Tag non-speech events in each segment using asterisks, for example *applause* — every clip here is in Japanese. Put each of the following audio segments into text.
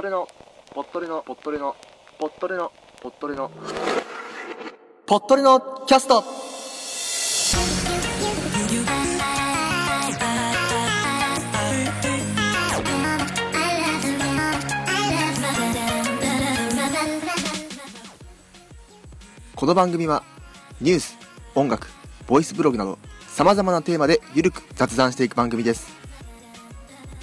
トレの、ぽっとりの、ぽっとりの、ぽっとりの、ぽっとりの、ぽっとりのキャストこの番組は、ニュース、音楽、ボイスブログなど、様々なテーマでゆるく雑談していく番組です。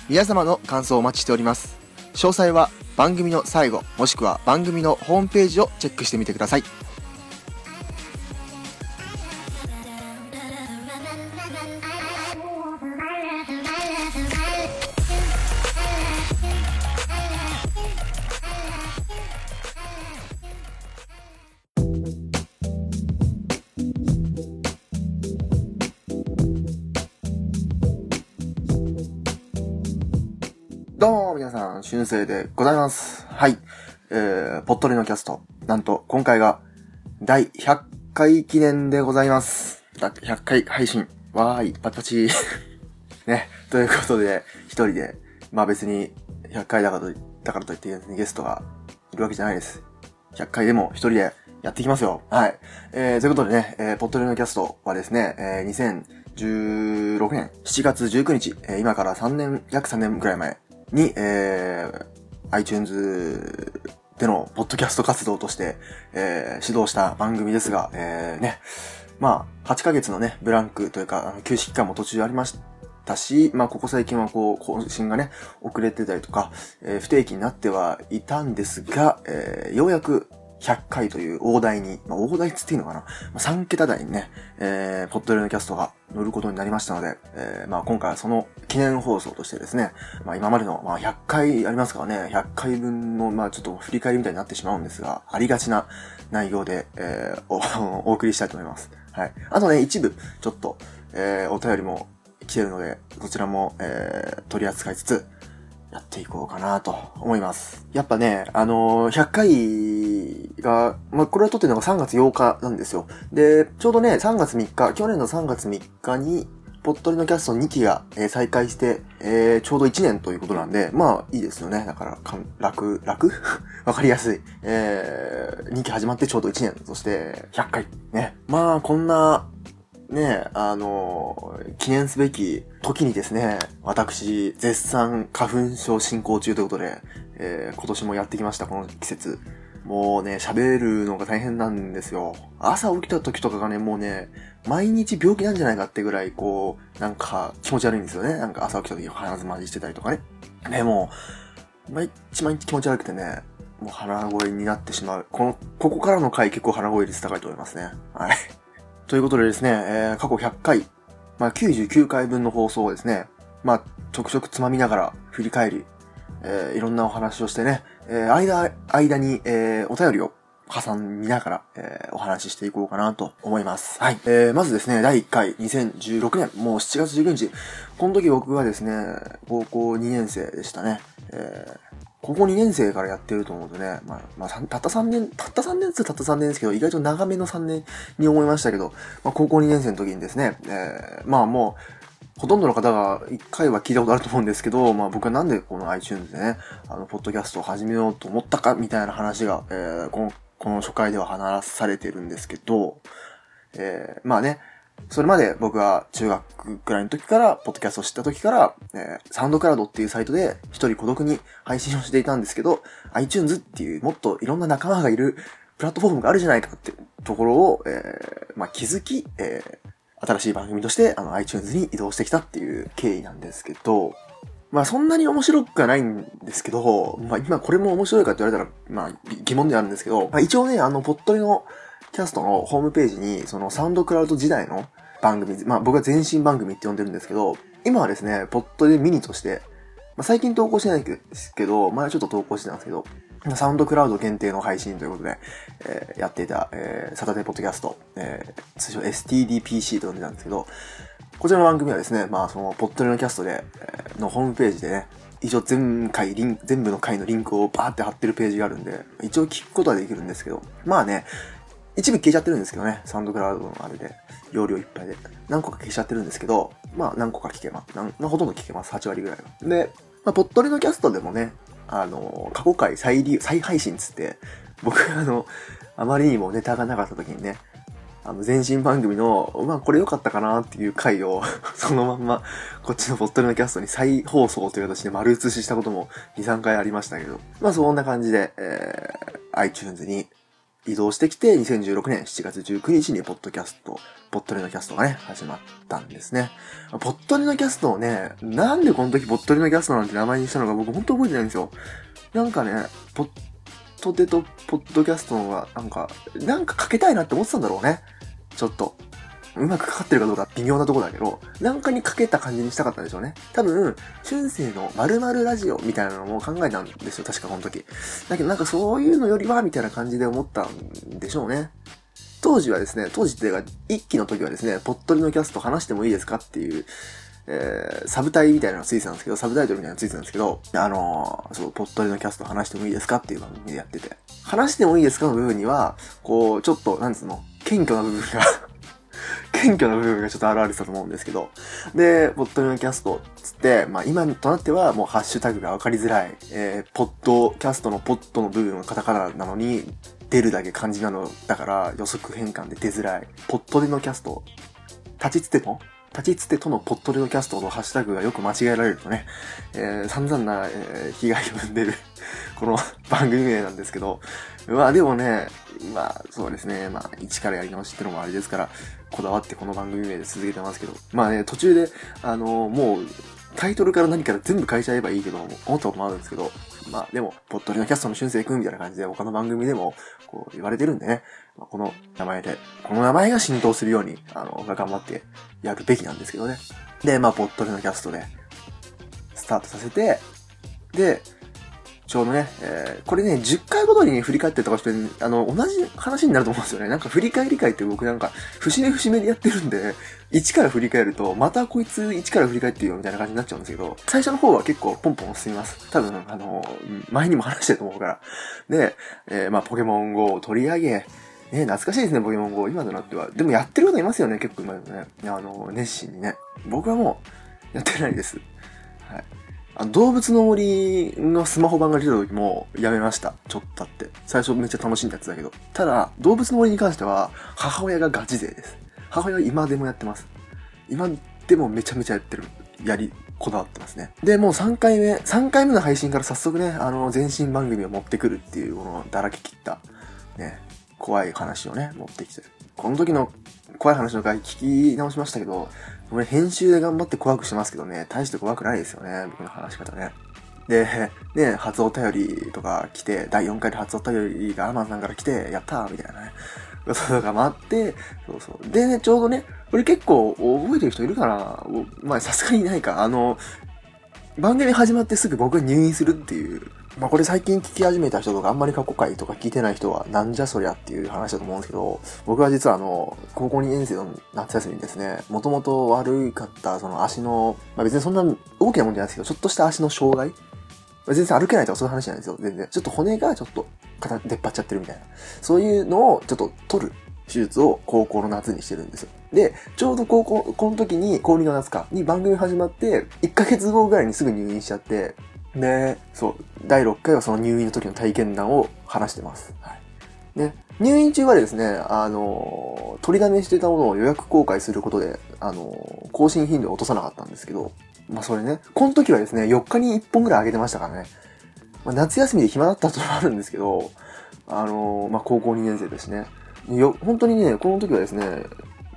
皆様の感想をお待ちしております。詳細は番組の最後、もしくは番組のホームページをチェックしてみてください。どうも、皆さん、春生でございます。はい。えー、ぽっとりのキャスト。なんと、今回が、第100回記念でございます。だ100回配信。わーい、パチパチ。*laughs* ね。ということで、一人で、まあ別に、100回だからと、だからといってゲストがいるわけじゃないです。100回でも一人でやっていきますよ。はい。えー、ということでね、えー、ぽっとりのキャストはですね、えー、2016年7月19日、えー今から3年、約3年くらい前に、えー、iTunes でのポッドキャスト活動として、えー、指導した番組ですが、えー、ね、まあ、8ヶ月のね、ブランクというか、あの休止期間も途中ありましたし、まあ、ここ最近はこう、更新がね、遅れてたりとか、えー不定期になってはいたんですが、えーようやく100回という大台に、まあ、大台っつっていいのかな、まあ、3桁台にね、えー、ポッドレのキャストが乗ることになりましたので、えーまあ、今回はその記念放送としてですね、まあ、今までの、まあ、100回ありますからね、100回分の、まあ、ちょっと振り返りみたいになってしまうんですが、ありがちな内容で、えーお、*laughs* お送りしたいと思います。はい。あとね、一部、ちょっと、えーお便りも来てるので、そちらも、えー取り扱いつつ、やっていこうかなと思います。やっぱね、あのー100回が、まあ、これを撮ってるのが3月8日なんですよ。で、ちょうどね、3月3日、去年の3月3日に、ぽっとりのキャスト2期が、えー再開して、えーちょうど1年ということなんで、まあ、いいですよね。だから、かん楽、楽？*laughs* わかりやすい。えー、2期始まってちょうど1年。そして、100回。ね。まあ、こんな、ねあの記念すべき時にですね、私、絶賛花粉症進行中ということで、えー今年もやってきました、この季節。もうね、喋るのが大変なんですよ。朝起きた時とかがね、もうね、毎日病気なんじゃないかってぐらい、こう、なんか気持ち悪いんですよね。なんか朝起きた時鼻詰まりしてたりとかね。でも、毎日毎日気持ち悪くてね、もう鼻声になってしまう。この、ここからの回結構鼻声率高いと思いますね。はい。ということでですね、えー過去100回、まあ、99回分の放送をですね、まあ、ちょくちょくつまみながら振り返り、えーいろんなお話をしてね、えー間、間に、えーお便りを挟みながら、えーお話ししていこうかなと思います。はい。えーまずですね、第1回、2016年、もう7月19日。この時僕はですね、高校2年生でしたね。えー高校2年生からやってると思うとね、まあ、まあ、たった3年、たった3年つたった3年ですけど、意外と長めの3年に思いましたけど、まあ、高校2年生の時にですね、えーまあもう、ほとんどの方が1回は聞いたことあると思うんですけど、まあ僕はなんでこの iTunes でね、あの、ポッドキャストを始めようと思ったかみたいな話が、えーこの、この初回では話されてるんですけど、えーまあね、それまで僕は中学くらいの時から、ポッドキャストを知った時から、えーサウンドクラウドっていうサイトで一人孤独に配信をしていたんですけど、iTunes っていうもっといろんな仲間がいるプラットフォームがあるじゃないかってところを、えーまあ、気づき、えー新しい番組としてあの iTunes に移動してきたっていう経緯なんですけど、まあそんなに面白くはないんですけど、まあ今これも面白いかって言われたら、まあ疑問ではあるんですけど、まあ一応ね、あの、ぽっとりのキャストのホームページに、そのサウンドクラウド時代の番組、まあ僕は前身番組って呼んでるんですけど、今はですね、ポットリミニとして、まあ最近投稿してないですけど、前はちょっと投稿してたんですけど、サウンドクラウド限定の配信ということで、えーやっていた、えーサタデーポッドキャスト、えー通称 STDPC と呼んでたんですけど、こちらの番組はですね、まあそのポットリのキャストで、えーのホームページでね、一応全回リン、全部の回のリンクをバーって貼ってるページがあるんで、一応聞くことはできるんですけど、まあね、一部消えちゃってるんですけどね、サンドクラウドのあれで、容量いっぱいで。何個か消しちゃってるんですけど、まあ何個か聞けます。なんほとんど聞けます。8割ぐらいは。で、まあ、ぽっとりのキャストでもね、あの、過去回再利再配信つって、僕 *laughs* あの、あまりにもネタがなかった時にね、あの、前身番組の、まあ、これ良かったかなっていう回を *laughs* そのまんま、こっちのボットルのキャストに再放送という形で丸写ししたことも2、3回ありましたけど、まあ、そんな感じで、えー、iTunes に移動してきて、2016年7月19日にポッドキャスト、ポットレのキャストがね、始まったんですね。ポットリのキャストをね、なんでこの時ポットリのキャストなんて名前にしたのか僕ほんと覚えてないんですよ。なんかね、ポットテとポッドキャストのが、なんか、なんかかけたいなって思ってたんだろうね。ちょっと。うまくかかってるかどうか微妙なとこだけど、なんかにかけた感じにしたかったんでしょうね。多分、春生の〇〇ラジオみたいなのも考えたんですよ、確かこの時。だけどなんかそういうのよりは、みたいな感じで思ったんでしょうね。当時はですね、当時っていうか、一期の時はですね、ぽっとりのキャスト話してもいいですかっていう、えー、サブタイみたいなのついてたんですけど、サブタイトルみたいなのついてたんですけど、あのー、そう、ぽっとりのキャスト話してもいいですかっていう番組でやってて。話してもいいですかの部分には、こう、ちょっと、なんつうの、謙虚な部分が謙虚な部分がちょっと現れてたと思うんですけど。で、ポッドのキャストつって、まあ今となってはもうハッシュタグがわかりづらい、えー、ポッドキャストのポッドの部分はカタカナなのに、出るだけ漢字なのだから予測変換で出づらい。ポッドでのキャスト、立ちつての立ちつてとのポットレのキャストのハッシュタグがよく間違えられるとね、えー、散々な、えー、被害を生んでる *laughs* この番組名なんですけど、まあでもね、まあそうですね、まあ一からやり直しってのもあれですから、こだわってこの番組名で続けてますけど、まあね、途中で、あのー、もう、タイトルから何から全部変えちゃえばいいけど、思ったこともあるんですけど、まあでも、ポットリのキャストの俊生くんみたいな感じで他の番組でもこう言われてるんでね、まあ、この名前で、この名前が浸透するように、あの、頑張ってやるべきなんですけどね。で、まあ、ポットリのキャストで、スタートさせて、で、ちょうどね、えー、これね、10回ごとに振り返ってとかして、あの、同じ話になると思うんですよね。なんか振り返り会って僕なんか、節目節目でやってるんで、1から振り返ると、またこいつ1から振り返ってよみたいな感じになっちゃうんですけど、最初の方は結構ポンポン進みます。多分、あの、前にも話してると思うから。で、えー、まあ、ポケモン GO を取り上げ、ね、懐かしいですね、ポケモン GO。今となっては。でもやってる方いますよね、結構今でもね。あの、熱心にね。僕はもう、やってないです。はい。あの動物の森のスマホ版が出た時もやめました。ちょっと経って。最初めっちゃ楽しんだやつだけど。ただ、動物の森に関しては、母親がガチ勢です。母親は今でもやってます。今でもめちゃめちゃやってる。やり、こだわってますね。で、もう3回目、3回目の配信から早速ね、あの、前身番組を持ってくるっていう、この、だらけ切った、ね、怖い話をね、持ってきてる。この時の怖い話の回聞き直しましたけど、俺編集で頑張って怖くしてますけどね、大して怖くないですよね、僕の話し方ね。で、ね、初お便りとか来て、第4回で初お便りがアマンさんから来て、やったーみたいなね。ことが待って、そうそう。でね、ちょうどね、これ結構覚えてる人いるかなまあ、さすがにないか。あの、番組始まってすぐ僕が入院するっていうまあこれ最近聞き始めた人とかあんまり過去回とか聞いてない人はなんじゃそりゃっていう話だと思うんですけど、僕は実はあの、高校2年生の夏休みにですね、もともと悪かったその足の、まあ別にそんな大きなもんじゃないですけど、ちょっとした足の障害全然歩けないとかそういう話じゃないですよ、全然。ちょっと骨がちょっと出っ張っちゃってるみたいな。そういうのをちょっと取る手術を高校の夏にしてるんですよ。で、ちょうど高校、この時に、高2の夏か、に番組始まって、1ヶ月後ぐらいにすぐ入院しちゃって、で、そう、第6回はその入院の時の体験談を話してます。はい。で、入院中はですね、あの、取りだめしてたものを予約公開することで、あの、更新頻度を落とさなかったんですけど、まあそれね、この時はですね、4日に1本ぐらい上げてましたからね。まあ、夏休みで暇だったともあるんですけど、あの、まあ高校2年生ですね。よ、本当にね、この時はですね、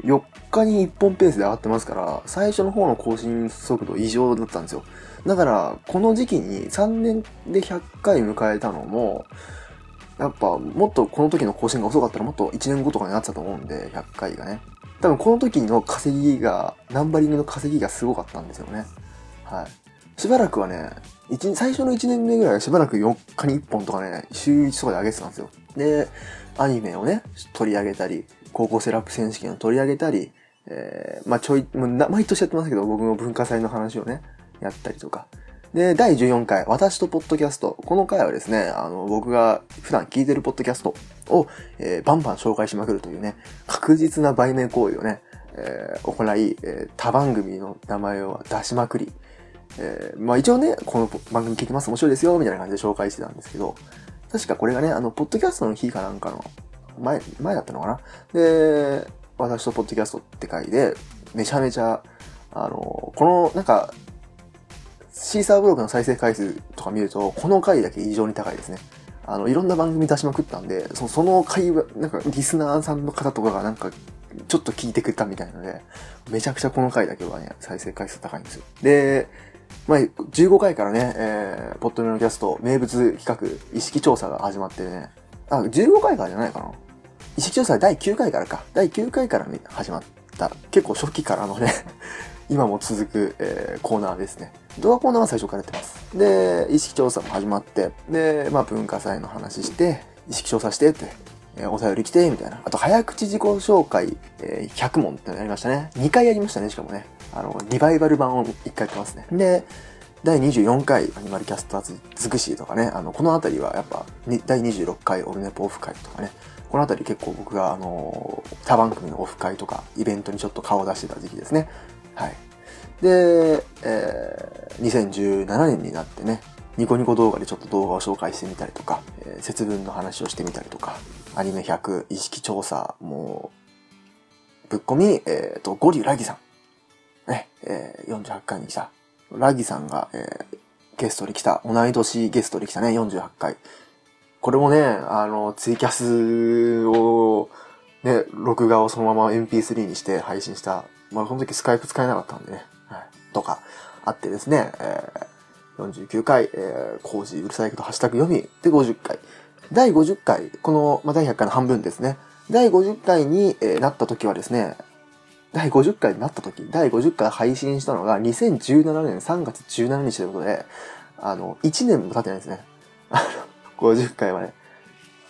4日に1本ペースで上がってますから、最初の方の更新速度異常だったんですよ。だから、この時期に3年で100回迎えたのも、やっぱ、もっとこの時の更新が遅かったらもっと1年後とかになってたと思うんで、100回がね。多分この時の稼ぎが、ナンバリングの稼ぎがすごかったんですよね。はい。しばらくはね、一最初の1年目ぐらいはしばらく4日に1本とかね、週1とかで上げてたんですよ。で、アニメをね、取り上げたり、高校生ラップ選手権を取り上げたり、えー、まあちょい、もう毎年やってますけど、僕の文化祭の話をね、やったりとか。で、第14回、私とポッドキャスト。この回はですね、あの、僕が普段聞いてるポッドキャストを、えー、バンバン紹介しまくるというね、確実な売名行為をね、えー、行い、えー、他番組の名前を出しまくり、えー、まあ一応ね、この番組聞いてます、面白いですよ、みたいな感じで紹介してたんですけど、確かこれがね、あの、ポッドキャストの日かなんかの前、前だったのかな？で、私とポッドキャストって回で、めちゃめちゃ、あの、この、なんか、シーサーブログの再生回数とか見ると、この回だけ異常に高いですね。あの、いろんな番組出しまくったんで、そその回は、なんか、リスナーさんの方とかがなんか、ちょっと聞いてくれたみたいなので、めちゃくちゃこの回だけはね、再生回数高いんですよ。で、まあ、15回からね、えー、ポッドメのキャスト、名物企画、意識調査が始まってね、あ、15回からじゃないかな。意識調査第9回からか。第9回から、始まった。結構初期からのね今も続く、えー、コーナーですね。動画コーナーは最初からやってます。で、意識調査も始まって、で、まあ文化祭の話して、意識調査してって、えー、お便り来て、みたいな。あと、早口自己紹介、えー、100問ってのやりましたね。2回やりましたね、しかもね。あの、リバイバル版を1回やってますね。で、第24回アニマルキャスト尽くしとかね、あの、このあたりはやっぱ、第26回オルネポオフ会とかね、このあたり結構僕があの、他番組のオフ会とか、イベントにちょっと顔を出してた時期ですね。はい。で、えー、2017年になってね、ニコニコ動画でちょっと動画を紹介してみたりとか、えー、節分の話をしてみたりとか、アニメ100意識調査もうぶっ込み、えっ、ー、と、ゴリラギさん。ね、えー、48回に来た。ラギさんが、えー、ゲストに来た。同い年ゲストに来たね、48回。これもね、あの、ツイキャスを、ね、録画をそのまま MP3 にして配信した。まあ、この時スカイプ使えなかったんでね。はい。とか、あってですね、えー、49回、えー、工事うるさいけどハッシュタグ読み。で、50回。第50回、この、まあ、第100回の半分ですね。第50回に、えー、なった時はですね、第50回になった時、第50回配信したのが2017年3月17日ということで、あの、1年も経ってないですね。あの、50回まで。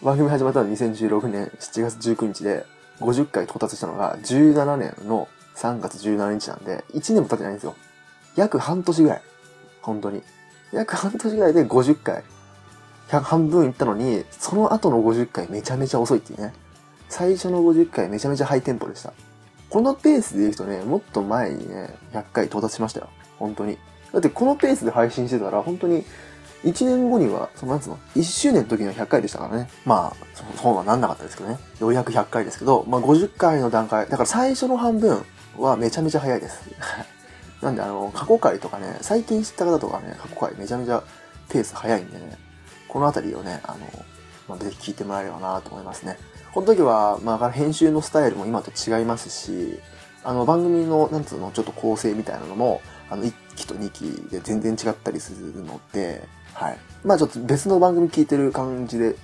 番組始まったのは2016年7月19日で、50回到達したのが17年の3月17日なんで、1年も経ってないんですよ。約半年ぐらい。本当に。約半年ぐらいで50回。半分いったのに、その後の50回めちゃめちゃ遅いっていうね。最初の50回めちゃめちゃハイテンポでした。このペースでいくとね、もっと前にね、100回到達しましたよ。本当に。だってこのペースで配信してたら、本当に1年後には、そのなんつうの、1周年の時には100回でしたからね。まあ、そうはなんなかったですけどね。ようやく100回ですけど、まあ50回の段階、だから最初の半分はめちゃめちゃ早いです。*laughs* なんであの、過去回とかね、最近知った方とかね、過去回めちゃめちゃペース早いんでね、このあたりをね、あの、まあ、ぜひ聞いてもらえればなと思いますね。この時は、まあ、編集のスタイルも今と違いますし、あの、番組の、なんつうの、ちょっと構成みたいなのも、あの、1期と2期で全然違ったりするので、はい。まあちょっと別の番組聞いてる感じで、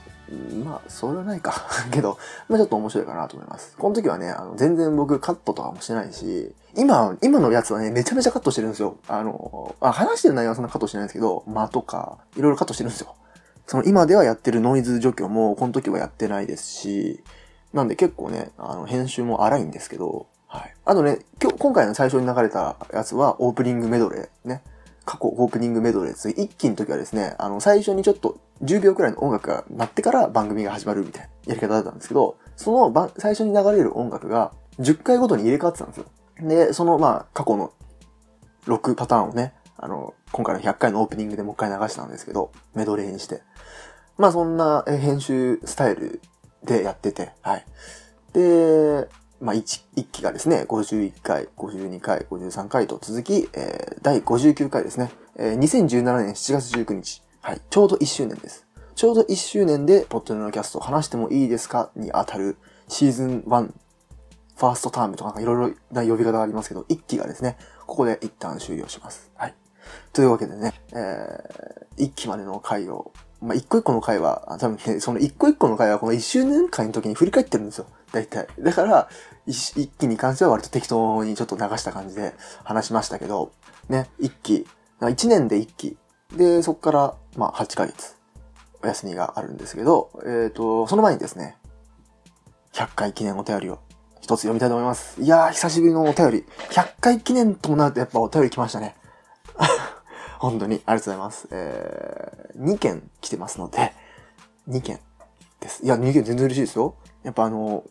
まあ、それはないか *laughs* けど、まあちょっと面白いかなと思います。この時はね、あの、全然僕カットとかもしてないし、今、今のやつはね、めちゃめちゃカットしてるんですよ。あの、あ、話してる内容はそんなカットしてないんですけど、間とか、いろいろカットしてるんですよ。その今ではやってるノイズ除去も、この時はやってないですし、なんで結構ね、あの、編集も荒いんですけど、はい。あとね、今日、今回の最初に流れたやつは、オープニングメドレーね。過去オープニングメドレーです。一期の時はですね、あの、最初にちょっと10秒くらいの音楽が鳴ってから番組が始まるみたいなやり方だったんですけど、その最初に流れる音楽が10回ごとに入れ替わってたんですよ。で、その、まあ、過去の6パターンをね、あの、今回の100回のオープニングでもう一回流したんですけど、メドレーにして。まあ、そんな編集スタイルでやってて、はい。で、まあ、1、1期がですね、51回、52回、53回と続き、えー、第59回ですね、えー、2017年7月19日、はい、ちょうど1周年です。ちょうど1周年で、ポッドネのキャスト話してもいいですか？に当たるシーズン1、ファーストタームとかいろいろな呼び方がありますけど、1期がですね、ここで一旦終了します。はい。というわけでね、えー、1期までの回をまあ、一個一個の回は、多分ね、その一個一個の回はこの一周年会の時に振り返ってるんですよ。大体。だから、一一期に関しては割と適当にちょっと流した感じで話しましたけど、ね、一期、一年で一期。で、そっから、まあ、8ヶ月、お休みがあるんですけど、えっ、ー、と、その前にですね、100回記念お便りを一つ読みたいと思います。いやー、久しぶりのお便り。100回記念ともなるとやっぱお便り来ましたね。*laughs* 本当に、ありがとうございます。えー、2件来てますので、2件です。いや、2件全然嬉しいですよ。やっぱあの、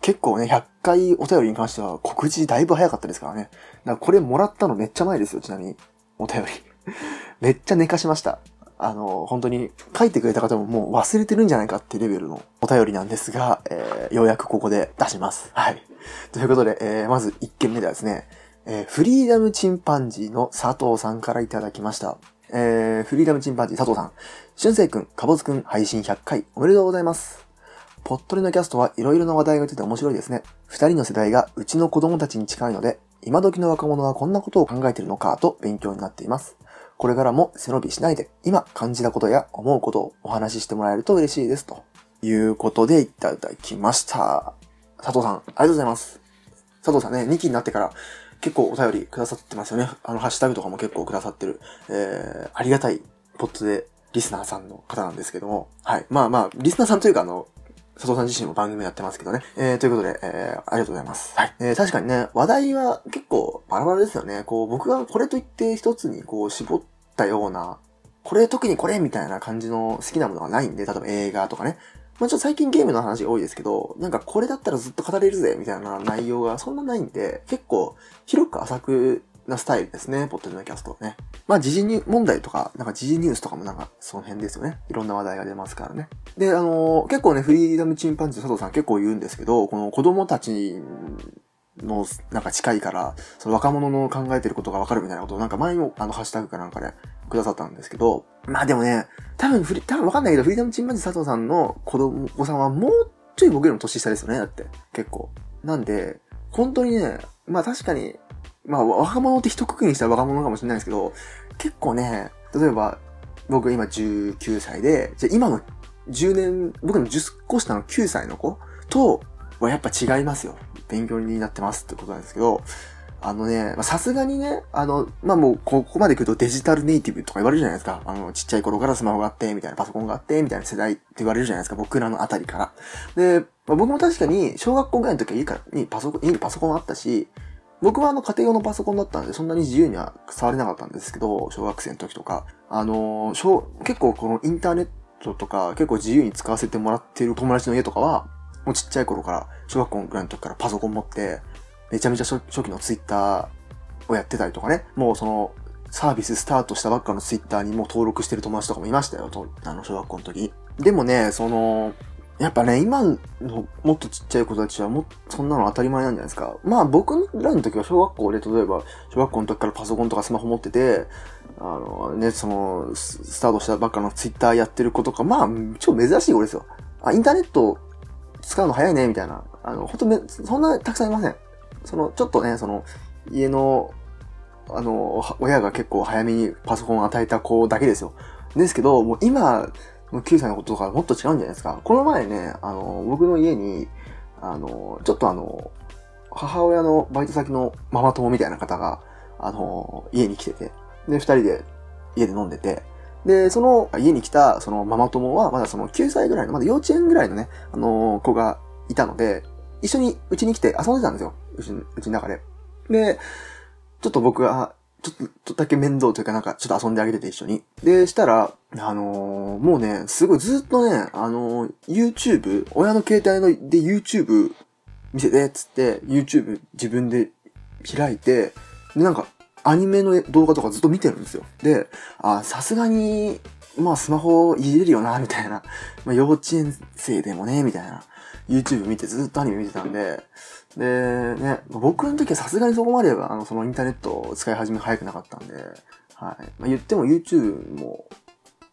結構ね、100回お便りに関しては告知だいぶ早かったですからね。だからこれもらったのめっちゃ前ですよ、ちなみに。お便り。*laughs* めっちゃ寝かしました。あの、本当に書いてくれた方ももう忘れてるんじゃないかってレベルのお便りなんですが、えー、ようやくここで出します。はい。ということで、えー、まず1件目ではですね、えー、フリーダムチンパンジーの佐藤さんからいただきました。えー、フリーダムチンパンジー佐藤さん。俊生くん、かぼずくん、配信100回おめでとうございます。ポットリのキャストはいろいろな話題が出て面白いですね。二人の世代がうちの子供たちに近いので、今時の若者はこんなことを考えているのかと勉強になっています。これからも背伸びしないで、今感じたことや思うことをお話ししてもらえると嬉しいです。ということでいただきました。佐藤さん、ありがとうございます。佐藤さんね、2期になってから結構お便りくださってますよね。あの、ハッシュタグとかも結構くださってる、えー、ありがたいポットでリスナーさんの方なんですけども、はい。まあまあ、リスナーさんというかあの、佐藤さん自身も番組やってますけどね。えー、ということで、えー、ありがとうございます。はい。えー、確かにね、話題は結構バラバラですよね。こう、僕がこれといって一つにこう、絞ったような、これ特にこれみたいな感じの好きなものがないんで、例えば映画とかね。まあちょっと最近ゲームの話が多いですけど、なんかこれだったらずっと語れるぜ、みたいな内容がそんなないんで、結構広く浅くなスタイルですね、ポッドのキャストね。まあ、時事ニュ問題とか、なんか時事ニュースとかもなんか、その辺ですよね。いろんな話題が出ますからね。で、あのー、結構ね、フリーダムチンパンジー佐藤さん結構言うんですけど、この子供たちの、なんか近いから、その若者の考えてることがわかるみたいなことをなんか前もあのハッシュタグかなんかでくださったんですけど、まあでもね、多分フリ、多分わかんないけど、フリーダムチンパンジー佐藤さんの子供、お子さんはもうちょい僕よりも年下ですよね、だって。結構。なんで、本当にね、まあ確かに、まあ、若者って一括りにしたら若者かもしれないですけど、結構ね、例えば、僕今19歳で、じゃ今の10年、僕の10個下の9歳の子とはやっぱ違いますよ。勉強になってますってことなんですけど、あのね、さすがにね、あの、まあ、もう、ここまで来るとデジタルネイティブとか言われるじゃないですか。あの、ちっちゃい頃からスマホがあって、みたいな、パソコンがあって、みたいな世代って言われるじゃないですか。僕らのあたりから。で、まあ、僕も確かに、小学校ぐらいの時は家からにパソコン、家にパソコンあったし、僕はあの家庭用のパソコンだったんで、そんなに自由には触れなかったんですけど、小学生の時とか。あの、小、結構このインターネットとか、結構自由に使わせてもらってる友達の家とかは、もうちっちゃい頃から、小学校ぐらいの時からパソコン持って、めちゃめちゃ初期のツイッターをやってたりとかね、もうその、サービススタートしたばっかのツイッターにもう登録してる友達とかもいましたよ、とあの、小学校の時。でもね、その、やっぱね、今のもっとちっちゃい子たちはもそんなの当たり前なんじゃないですか。まあ僕らの時は小学校で、例えば小学校の時からパソコンとかスマホ持ってて、あのね、その、スタートしたばっかのツイッターやってる子とか、まあ、超珍しい子ですよ。あ、インターネット使うの早いね、みたいな。あの、ほんとめ、そんなたくさんいません。その、ちょっとね、その、家の、あの、親が結構早めにパソコンを与えた子だけですよ。ですけど、もう今、9歳のこととかもっと違うんじゃないですか。この前ね、あの、僕の家に、あの、ちょっとあの、母親のバイト先のママ友みたいな方が、あの、家に来てて、で、二人で家で飲んでて、で、その家に来たそのママ友は、まだその9歳ぐらいの、まだ幼稚園ぐらいのね、あの、子がいたので、一緒にうちに来て遊んでたんですよ。うち、うちの中で。で、ちょっと僕がちょっとだけ面倒というかなんかちょっと遊んであげてて一緒に。で、したら、あのー、もうね、すごいずっとね、あのー、YouTube、親の携帯ので YouTube 見せて、っつって、YouTube 自分で開いて、で、なんか、アニメの動画とかずっと見てるんですよ。で、あ、さすがに、まあスマホいじれるよな、みたいな。まあ幼稚園生でもね、みたいな。YouTube 見てずっとアニメ見てたんで、で、ね、僕の時はさすがにそこまでは、あの、そのインターネットを使い始め早くなかったんで、はい。まあ、言っても YouTube も、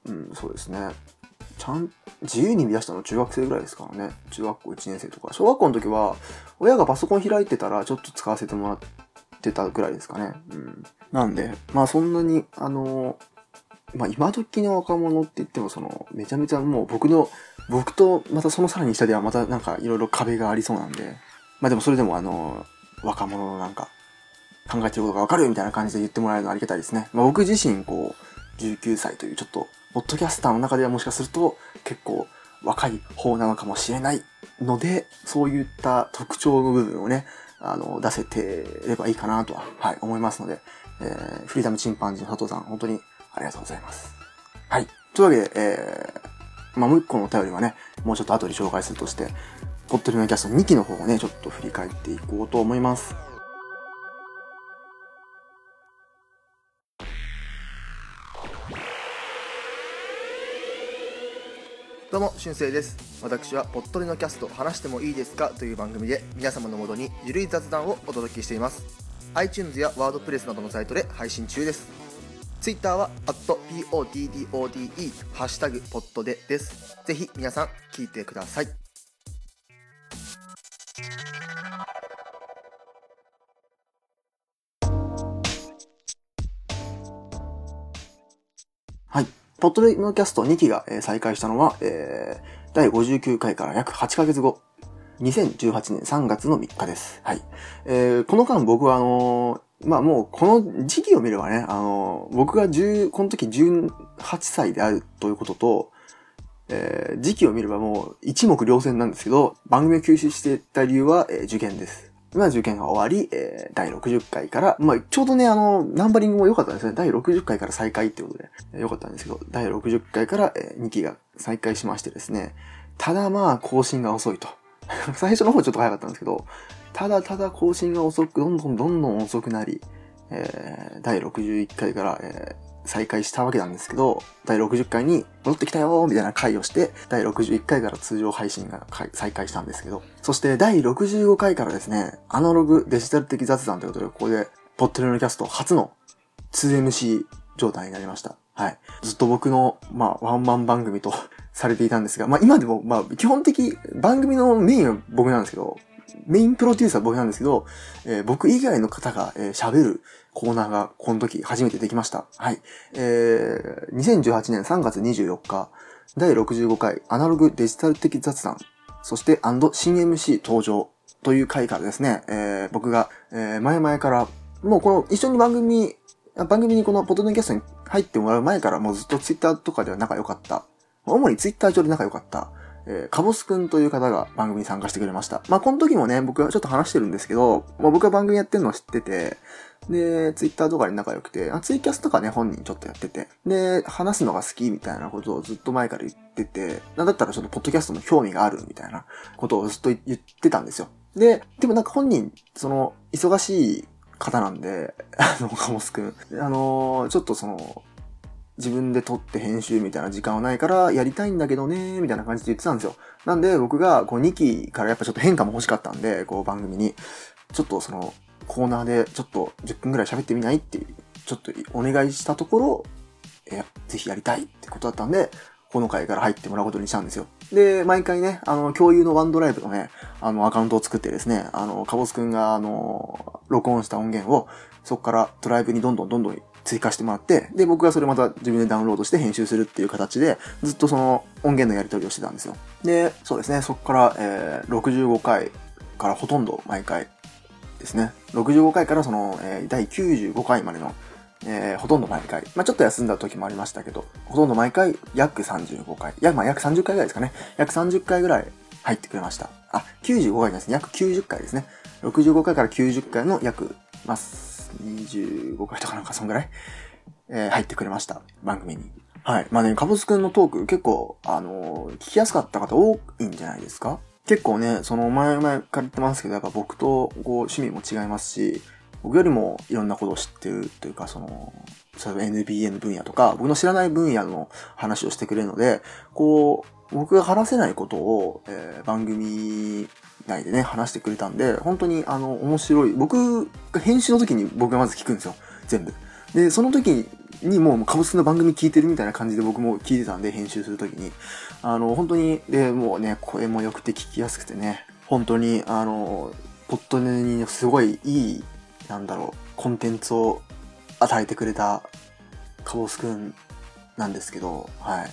うん、そうですね。ちゃん、自由に見出したの中学生ぐらいですからね。中学校1年生とか。小学校の時は、親がパソコン開いてたらちょっと使わせてもらってたぐらいですかね。うん。なんで、まあそんなに、あの、まあ今時の若者って言ってもその、めちゃめちゃもう僕の、僕とまたそのさらに下ではまたなんかいろいろ壁がありそうなんで、まあでもそれでもあの、若者のなんか、考えてることがわかるみたいな感じで言ってもらえるのはありがたいですね。まあ僕自身こう、19歳というちょっと、ポッドキャスターの中ではもしかすると結構若い方なのかもしれないので、そういった特徴の部分をね、あの、出せてればいいかなとは、はい、思いますので、えー、フリーダムチンパンジーの佐藤さん、本当にありがとうございます。はい。というわけで、えー、まあ、もう一個のお便りはね、もうちょっと後で紹介するとして、ポッドフィキャスト2期の方をね、ちょっと振り返っていこうと思います。どうも、しゅんせいです。私は、ぽっとりのキャスト、話してもいいですかという番組で、皆様のもとにゆるい雑談をお届けしています。iTunes や WordPress などのサイトで配信中です。Twitter は、poddode、ハッシュタグ、ポッドでです。ぜひ、皆さん、聞いてください。ポッドレのキャスト2期が、再開したのは、えー、第59回から約8ヶ月後、2018年3月の3日です。はい。えー、この間僕はあのーまあもうこの時期を見ればね、あのー僕が10、この時18歳であるということと、えー時期を見ればもう一目瞭然なんですけど、番組を休止していた理由は、えー受験です。今受験が終わり、えー第60回から、まあちょうどね、あの、ナンバリングも良かったんですね。第60回から再開ってことで、えー良かったんですけど、第60回から、え2期が再開しましてですね、ただまあ更新が遅いと。*laughs* 最初の方ちょっと早かったんですけど、ただただ更新が遅く、どんどんどんどん遅くなり、えー第61回から、えー再開したわけなんですけど、第60回に戻ってきたよーみたいな回をして、第61回から通常配信が再開したんですけど、そして第65回からですね、アナログデジタル的雑談ということで、ここで、ポッテルのキャスト初の 2MC 状態になりました。はい。ずっと僕の、まあ、ワンマン番組と *laughs* されていたんですが、まあ今でも、まあ基本的、番組のメインは僕なんですけど、メインプロデューサーは僕なんですけど、えー僕以外の方がえー喋、るコーナーがこの時初めてできました。はい。えー、2018年3月24日、第65回アナログデジタル的雑談、そして新 MC 登場という回からですね、えー僕が、えー前々から、もうこの一緒に番組、番組にこのポッドキャストに入ってもらう前からもうずっとツイッターとかでは仲良かった。主にツイッター上で仲良かった。えー、カボスくんという方が番組に参加してくれました。まあ、この時もね、僕はちょっと話してるんですけど、まあ、僕は番組やってるのを知ってて、で、ツイッターとかに仲良くて、あツイキャスとかね、本人ちょっとやってて、で、話すのが好きみたいなことをずっと前から言ってて、なんだったらちょっとポッドキャストの興味があるみたいなことをずっと言ってたんですよ。で、でもなんか本人、その、忙しい方なんで、*laughs* あの、カモスくん。あのちょっとその、自分で撮って編集みたいな時間はないから、やりたいんだけどね、みたいな感じで言ってたんですよ。なんで、僕が、こう、2期からやっぱちょっと変化も欲しかったんで、こう、番組に、ちょっとその、コーナーで、ちょっと10分くらい喋ってみないっていう、ちょっとお願いしたところ、え、ぜひやりたいってことだったんで、この回から入ってもらうことにしたんですよ。で、毎回ね、あの、共有のワンドライブのね、あの、アカウントを作ってですね、あの、カボスくんが、あの、録音した音源を、そこからドライブにどんどんどんどん追加してもらって、で、僕がそれまた自分でダウンロードして編集するっていう形で、ずっとその音源のやり取りをしてたんですよ。で、そうですね、そこから、えー、65回からほとんど毎回ですね。65回からその、えー第95回までの、えーほとんど毎回。まあちょっと休んだ時もありましたけど、ほとんど毎回約35回。や、まあ約30回ぐらいですかね。約30回ぐらい入ってくれました。あ、95回ですね。約90回ですね。65回から90回の約、まあ、25回とかなんかそんぐらい、えー入ってくれました。番組に。はい。まあね、カボスくんのトーク結構、あのー聞きやすかった方多いんじゃないですか？結構ね、その前々から言ってますけど、やっぱ僕とこう趣味も違いますし、僕よりもいろんなことを知ってるというか、その、例えば NBA の分野とか、僕の知らない分野の話をしてくれるので、こう、僕が話せないことを、えー番組内でね、話してくれたんで、本当にあの、面白い。僕が編集の時に僕がまず聞くんですよ。全部。で、その時にもう、カボスの番組聞いてるみたいな感じで僕も聞いてたんで、編集する時に。あの、本当に、で、もうね、声も良くて聞きやすくてね、本当に、あの、ポットネにすごいいい、なんだろう、コンテンツを与えてくれたカボスくんなんですけど、はい。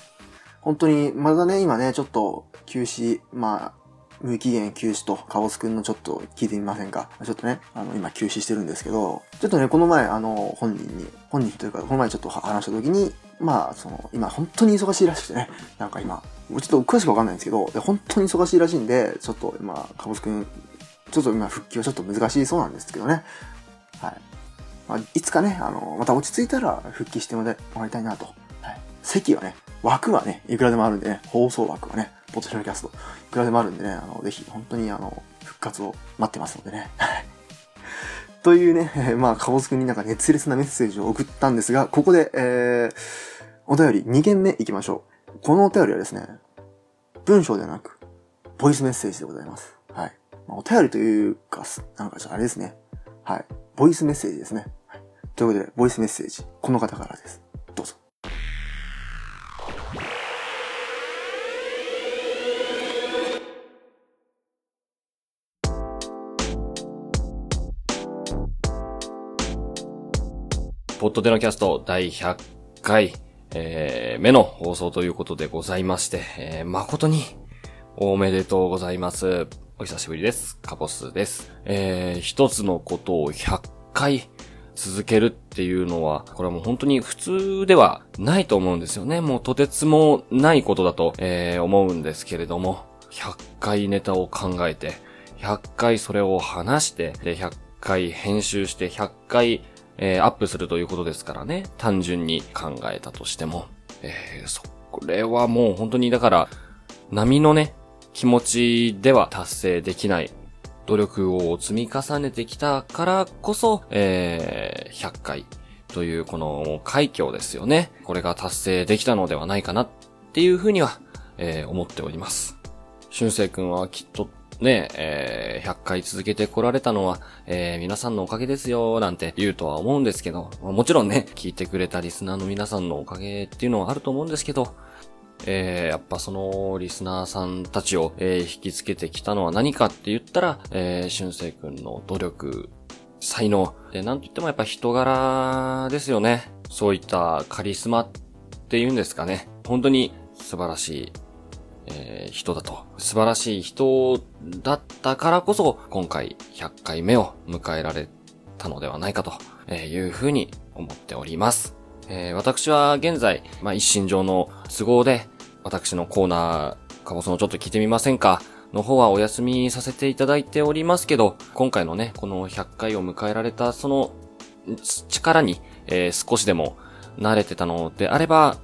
本当に、まだね、今ね、ちょっと休止、まあ、無期限休止とカボスくんのちょっと聞いてみませんか？ちょっとね、あの、今休止してるんですけど、ちょっとね、この前、あの、本人に、本人というか、この前ちょっと話した時に、まあ、その、今本当に忙しいらしくてね、なんか今、ちょっと詳しくわかんないんですけど、で本当に忙しいらしいんで、ちょっと今、カボスくん、ちょっと今復帰はちょっと難しいそうなんですけどね。はい。まあ、いつかね、あの、また落ち着いたら復帰してもらいたいなと。はい。席はね、枠はね、いくらでもあるんでね、放送枠はね、ポッドキャスト、いくらでもあるんでね、あの、ぜひ、本当にあの、復活を待ってますのでね。はい。というね、*laughs* まあ、カボスくんになんか熱烈なメッセージを送ったんですが、ここで、えー、お便り2件目いきましょう。このお便りはですね、文章ではなく、ボイスメッセージでございます。はい。まあ、お便りというか、なんかちょっとあれですね。はい。ボイスメッセージですね。はい、ということで、ボイスメッセージ、この方からです。どうぞ。ポッドでのキャスト第100回、えー、目の放送ということでございまして、えー、誠におめでとうございます。お久しぶりです。カボスです。えー、一つのことを100回続けるっていうのは、これはもう本当に普通ではないと思うんですよね。もうとてつもないことだと、えー、思うんですけれども、100回ネタを考えて、100回それを話して、で、100回編集して、100回えー、アップするということですからね。単純に考えたとしても。えー、そ、これはもう本当にだから、波のね、気持ちでは達成できない努力を積み重ねてきたからこそ、えー、100回というこの快挙ですよね。これが達成できたのではないかなっていうふうには、えー、思っております。俊生くんはきっとね、えー、100回続けてこられたのは、えー、皆さんのおかげですよ、なんて言うとは思うんですけど、もちろんね、聞いてくれたリスナーの皆さんのおかげっていうのはあると思うんですけど、えー、やっぱそのリスナーさんたちを、えー、引きつけてきたのは何かって言ったら、えー、俊生くんの努力、才能、で、なんと言ってもやっぱ人柄ですよね。そういったカリスマっていうんですかね。本当に素晴らしいえー、人だと。素晴らしい人だったからこそ、今回100回目を迎えられたのではないかというふうに思っております。えー、私は現在、まあ、一身上の都合で、私のコーナー、カボスのちょっと聞いてみませんか？の方はお休みさせていただいておりますけど、今回のね、この100回を迎えられたその力に、えー、少しでも慣れてたのであれば、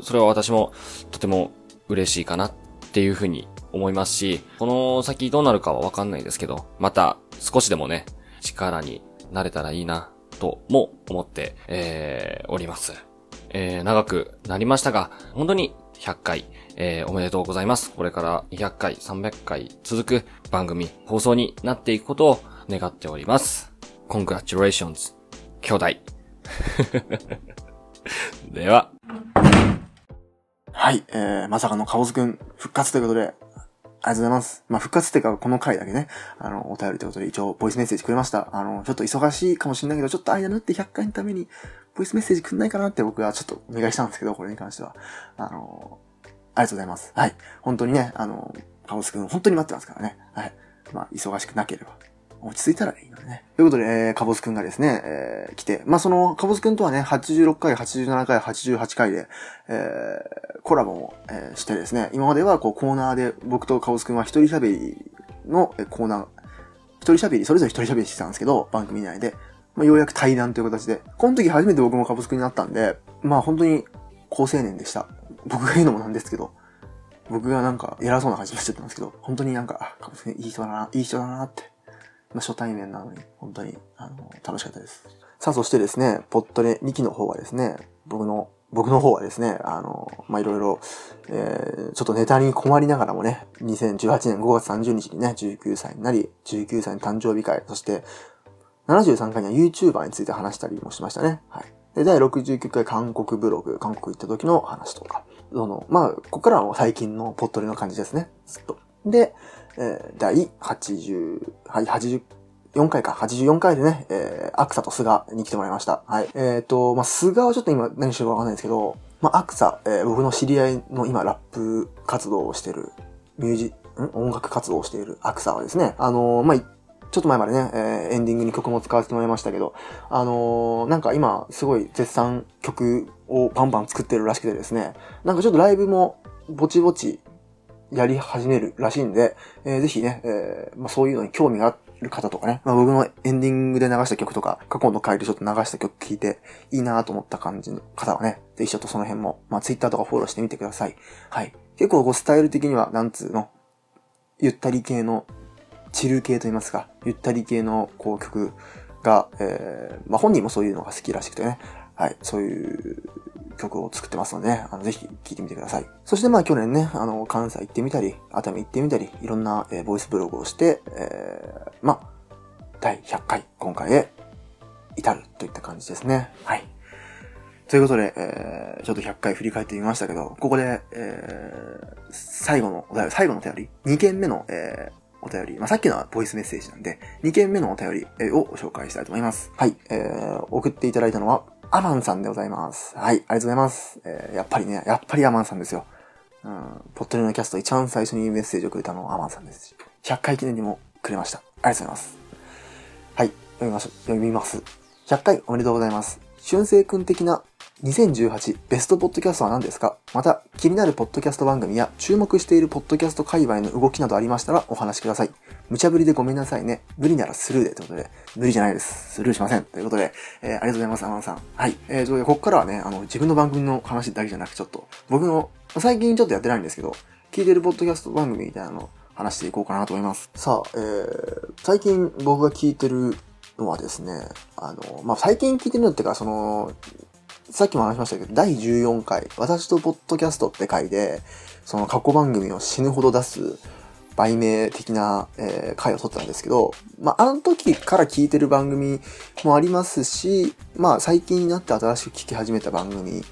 それは私もとても嬉しいかなっていうふうに思いますし、この先どうなるかはわかんないですけど、また少しでもね、力になれたらいいな、とも思って、えー、おります。えー、長くなりましたが、本当に100回、えー、おめでとうございます。これから200回、300回続く番組、放送になっていくことを願っております。Congratulations, 兄弟。*laughs* では、はい、えー、まさかのカオズくん復活ということで、ありがとうございます。まあ、復活っていうか、この回だけね、あの、お便りということで一応、ボイスメッセージくれました。あの、ちょっと忙しいかもしれないけど、ちょっと間縫って100回のために、ボイスメッセージくんないかなって僕はちょっとお願いしたんですけど、これに関しては。あの、ありがとうございます。はい。本当にね、あの、カオスくん、本当に待ってますからね。はい。まあ、忙しくなければ。落ち着いたらいいのね。ということで、えー、カボスくんがですね、えー、来て、まあ、その、カボスくんとはね、86回、87回、88回で、えー、コラボも、えー、してですね、今まではこうコーナーで、僕とカボスくんは一人喋りのコーナー、一人喋り、それぞれ一人喋りしてたんですけど、番組内で、まあ、ようやく対談という形で、この時初めて僕もカボスくんになったんで、まあ本当に高青年でした。僕が言うのもなんですけど、僕がなんか偉そうな感じになっちゃったんですけど、本当になんか、カボスくんいい人だな、いい人だなって、初対面なのに、本当に、あの、楽しかったです。さあ、そしてですね、ポットレ2期の方はですね、僕の、僕の方はですね、あの、ま、いろいろ、えー、ちょっとネタに困りながらもね、2018年5月30日にね、19歳になり、19歳の誕生日会、そして、73回には YouTuber について話したりもしましたね。はい。で、第69回韓国ブログ、韓国行った時の話とか、その、まあ、ここからは最近のポットレの感じですね。ずっと。で、えー、第80、はい、84回か、84回でね、えー、アクサとスガに来てもらいました。はい。えっ、ー、と、まあ、スガはちょっと今何してるかわかんないですけど、まあ、アクサ、えー、僕の知り合いの今ラップ活動をしてる、ミュージ、ん？音楽活動をしているアクサはですね、あのー、まあ、ちょっと前までね、えー、エンディングに曲も使わせてもらいましたけど、あのー、なんか今、すごい絶賛曲をバンバン作ってるらしくてですね、なんかちょっとライブもぼちぼちやり始めるらしいんで、えー、ぜひね、えー、まあ、そういうのに興味がある方とかね、まあ、僕のエンディングで流した曲とか、過去の回でちょっと流した曲聴いていいなと思った感じの方はね、ぜひちょっとその辺も、まあ、Twitter とかフォローしてみてください。はい。結構こうスタイル的には、なんつうの、ゆったり系の、チル系と言いますか、ゆったり系のこう曲が、えー、まあ、本人もそういうのが好きらしくてね、はい、そういう曲を作ってますので、あの、ぜひ聴いてみてください。そしてまあ去年ね、あの、関西行ってみたり、熱海行ってみたり、いろんな、えー、ボイスブログをして、えー、まあ、第100回、今回へ至るといった感じですね。はい。ということで、えー、ちょっと100回振り返ってみましたけど、ここで、えー、最後のお便り、最後のお便り、2件目の、えー、お便り。まあ、さっきのはボイスメッセージなんで、2件目のお便りを紹介したいと思います。はい。えー、送っていただいたのは、アマンさんでございます。はい。ありがとうございます。えー、やっぱりね、やっぱりアマンさんですよ。うん。ポットリのキャスト一番最初にメッセージをくれたのはアマンさんですし100回記念にもくれました。ありがとうございます。はい。読みましょ、読みます。100回おめでとうございます。春生君的な2018ベストポッドキャストは何ですか？また、気になるポッドキャスト番組や注目しているポッドキャスト界隈の動きなどありましたらお話しください。無茶ぶりでごめんなさいね。無理ならスルーでということで、無理じゃないです。スルーしません。ということで、えー、ありがとうございます、アマンさん。はい。えー、とで、ここからはね、あの、自分の番組の話だけじゃなくちょっと、僕の、最近ちょっとやってないんですけど、聞いてるポッドキャスト番組みたいなのを話していこうかなと思います。さあ、えー、最近僕が聞いてるのはですね、あの、まあ、最近聞いてるのっていうか、その、さっきも話しましたけど、第14回、私とポッドキャストって回で、その過去番組を死ぬほど出す、売名的な、えー、回を撮ったんですけど、まあ、あの時から聞いてる番組もありますし、まあ、最近になって新しく聞き始めた番組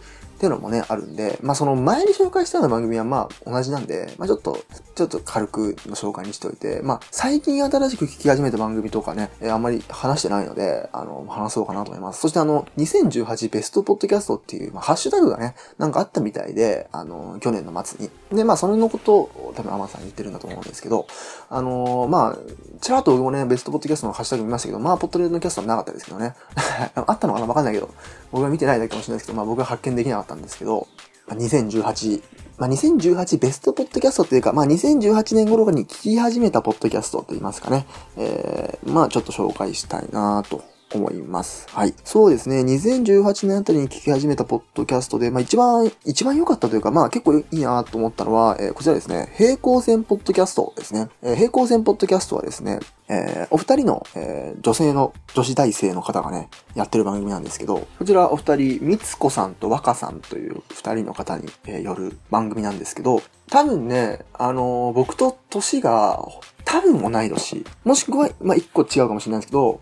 っていうのもね、あるんで、まあその前に紹介したような番組はまあ同じなんで、まあちょっと、ちょっと軽くの紹介にしておいて、まあ最近新しく聞き始めた番組とかね、えー、あんまり話してないので、あの、話そうかなと思います。そしてあの、2018ベストポッドキャストっていう、まあハッシュタグがね、なんかあったみたいで、あの、去年の末に。で、まあそれのことを多分アマさん言ってるんだと思うんですけど、あのー、まあ、ちらっと僕もね、ベストポッドキャストのハッシュタグ見ましたけど、まあ、ポッドレードのキャストはなかったですけどね。*laughs* あったのかな？わかんないけど、僕は見てないだけかもしれないですけど、まあ僕は発見できなかったんですけど、2018、まあ、2018ベストポッドキャストっていうか、まあ、2018年頃に聞き始めたポッドキャストと言いますかね。えー、まあ、ちょっと紹介したいなと思います。はい。そうですね。2018年あたりに聞き始めたポッドキャストで、まあ一番、一番良かったというか、まあ結構いいなと思ったのは、えー、こちらですね。平行線ポッドキャストですね。えー、平行線ポッドキャストはですね、えー、お二人の、えー、女性の、女子大生の方がね、やってる番組なんですけど、こちらお二人、みつこさんと若さんという二人の方に、えー、よる番組なんですけど、多分ね、あのー、僕と年が、多分同い年、もしくは、まあ、一個違うかもしれないんですけど、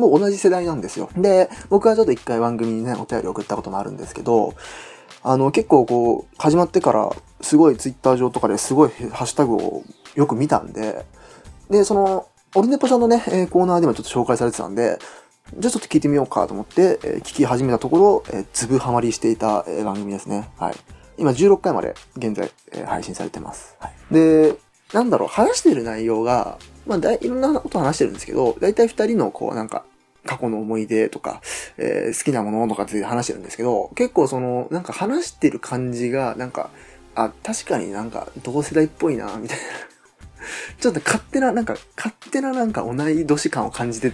もう同じ世代なんですよ。で、僕はちょっと一回番組にね、お便り送ったこともあるんですけど、あの、結構こう、始まってから、すごいツイッター上とかですごいハッシュタグをよく見たんで、で、その、オルネポちゃんのね、コーナーでもちょっと紹介されてたんで、じゃあちょっと聞いてみようかと思って、え聞き始めたところ、えズブハマりしていた、え番組ですね。はい。今16回まで現在、え配信されてます。はい。で、なんだろう、話してる内容が、まあ、だい、いろんなこと話してるんですけど、だいたい二人のこう、なんか、過去の思い出とか、えー、好きなものとかって話してるんですけど、結構その、なんか話してる感じが、なんか、あ、確かになんか同世代っぽいな、みたいな。*laughs* ちょっと勝手な、なんか、勝手ななんか同い年感を感じて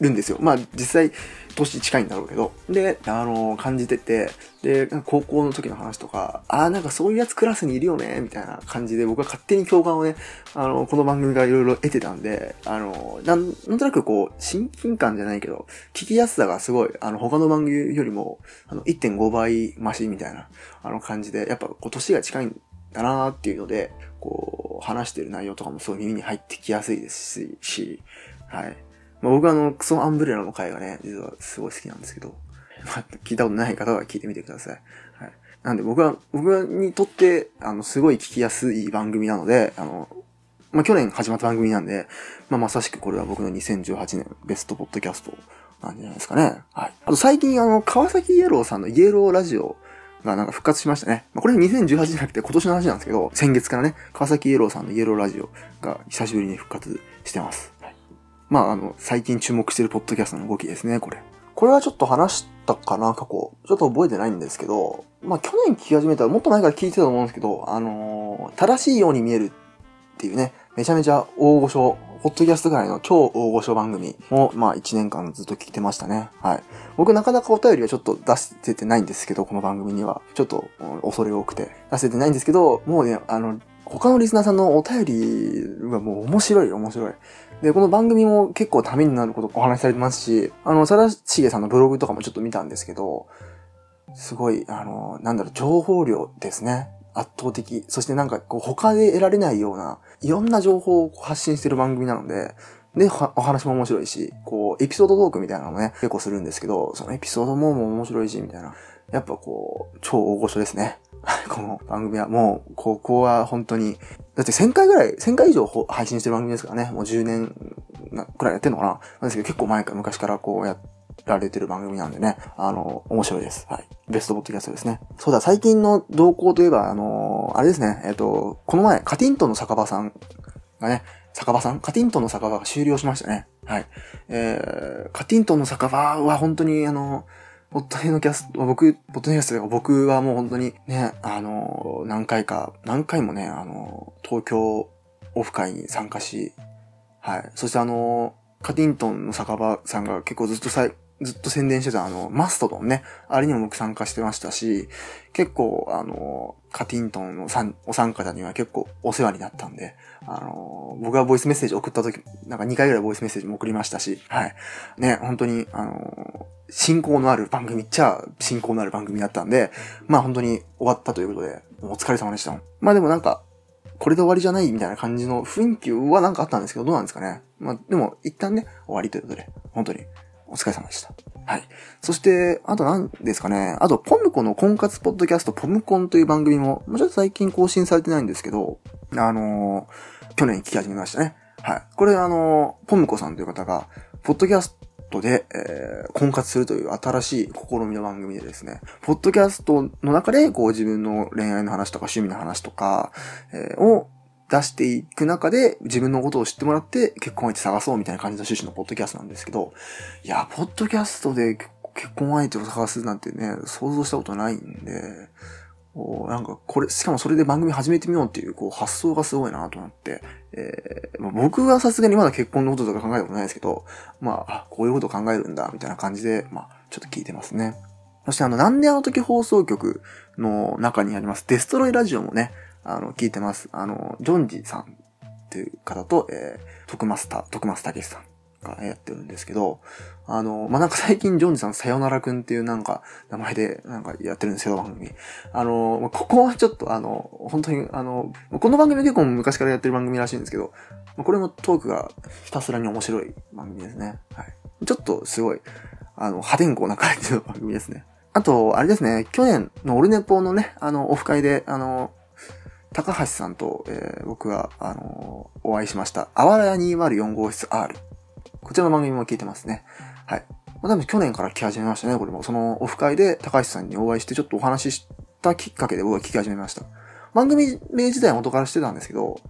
るんですよ。まあ、実際、年近いんだろうけど。で、あの、感じてて、で、高校の時の話とか、ああ、なんかそういうやつクラスにいるよね、みたいな感じで、僕は勝手に共感をね、あの、この番組がいろいろ得てたんで、あの、なん、なんとなくこう、親近感じゃないけど、聞きやすさがすごい、あの、他の番組よりも、あの、1.5倍増しみたいな、あの感じで、やっぱ、こう、年が近いんだなーっていうので、こう、話してる内容とかもすごい耳に入ってきやすいですし、はい。まあ、僕はあの、クソアンブレラの回がね、実はすごい好きなんですけど、まあ、聞いたことない方は聞いてみてください。はい。なんで僕は、僕にとって、あの、すごい聞きやすい番組なので、あの、まあ、去年始まった番組なんで、まあ、まさしくこれは僕の2018年ベストポッドキャストなんじゃないですかね。はい。あと最近あの、川崎イエローさんのイエローラジオがなんか復活しましたね。まあ、これ2018じゃなくて今年の話なんですけど、先月からね、川崎イエローさんのイエローラジオが久しぶりに復活してます。はい、まあ、あの、最近注目してるポッドキャストの動きですね、これ。これはちょっと話したかな、過去。ちょっと覚えてないんですけど、まあ去年聞き始めたらもっと前から聞いてたと思うんですけど、あのー、正しいように見えるっていうね、めちゃめちゃ大御所ポッドキャスト界の超大御所番組も、まあ1年間ずっと聞いてましたね。はい。僕なかなかお便りはちょっと出せてないんですけど、この番組には。ちょっと恐れ多くて出せてないんですけど、もうね、あの、他のリスナーさんのお便りはもう面白い、面白い。で、この番組も結構ためになることお話しされてますし、あの、さらしげさんのブログとかもちょっと見たんですけど、すごい、あの、なんだろう、情報量ですね。圧倒的。そしてなんか、こう、他で得られないような、いろんな情報を発信してる番組なので、で、お話も面白いし、こう、エピソードトークみたいなのもね、結構するんですけど、そのエピソードもも面白いし、みたいな。やっぱこう、超大御所ですね。*laughs* この番組はもう、ここは本当に、だって1000回ぐらい、1000回以上配信してる番組ですからね。もう10年くらいやってんのかななんですけど、結構前から昔からこうやられてる番組なんでね。あの、面白いです。はい。ベストボットキャストですね。そうだ、最近の動向といえば、あのあれですね。えっ、と、この前、カティントンの酒場さんがね、酒場さん？カティントンの酒場が終了しましたね。はい。えー、カティントンの酒場は本当にあの、ポッドネのキャスト、僕、ポッドネキャストで僕はもう本当にね、あの、何回か、何回もね、あの、東京オフ会に参加し、はい。そしてあの、カティントンの酒場さんが結構ずっとさい、ずっと宣伝してたあの、マストドンね。あれにも僕参加してましたし、結構あの、カティントンのさんお参加者には結構お世話になったんで、あの、僕がボイスメッセージ送った時、なんか2回ぐらいボイスメッセージも送りましたし、はい。ね、本当に、あの、進行のある番組っちゃ、進行のある番組だったんで、まあ本当に終わったということで、お疲れ様でした。まあでもなんか、これで終わりじゃないみたいな感じの雰囲気はなんかあったんですけど、どうなんですかね。まあでも、一旦ね、終わりということで、本当にお疲れ様でした。はい。そして、あと何ですかね。あと、ポムコの婚活ポッドキャスト、ポムコンという番組も、もうちょっと最近更新されてないんですけど、あのー、去年聞き始めましたね。はい。これあのー、ポムコさんという方が、ポッドキャストで、えー、婚活するという新しい試みの番組でですね、ポッドキャストの中で、こう自分の恋愛の話とか趣味の話とか、えー、を出していく中で自分のことを知ってもらって結婚相手探そうみたいな感じの趣旨のポッドキャストなんですけど、いや、ポッドキャストで結婚相手を探すなんてね、想像したことないんで、おなんかこれ、しかもそれで番組始めてみようっていうこう発想がすごいなと思って、えーまあ、僕はさすがにまだ結婚のこととか考えたことないですけど、まあ、こういうこと考えるんだ、みたいな感じで、まあ、ちょっと聞いてますね。そしてあの、なんであの時放送局の中にあります、デストロイラジオもね、あの、聞いてます。あの、ジョンジさんっていう方と、えー、徳マスター、徳マスタケシさんがやってるんですけど、あの、まあ、なんか最近ジョンジさんさよならくんっていうなんか名前でなんかやってるんですけど、番組。あの、まここはちょっとあの、本当にあの、この番組結構昔からやってる番組らしいんですけど、まこれもトークがひたすらに面白い番組ですね。はい。ちょっとすごい、あの、破天荒な感じの番組ですね。あと、あれですね、去年のオルネポのね、あの、オフ会で、あの、高橋さんと、えー、僕は、あのー、お会いしました。あわらや204号室 R。こちらの番組も聞いてますね。はい。まあ、多分去年から聞き始めましたね、これも。そのオフ会で高橋さんにお会いしてちょっとお話ししたきっかけで僕は聞き始めました。番組名自体は元からしてたんですけど、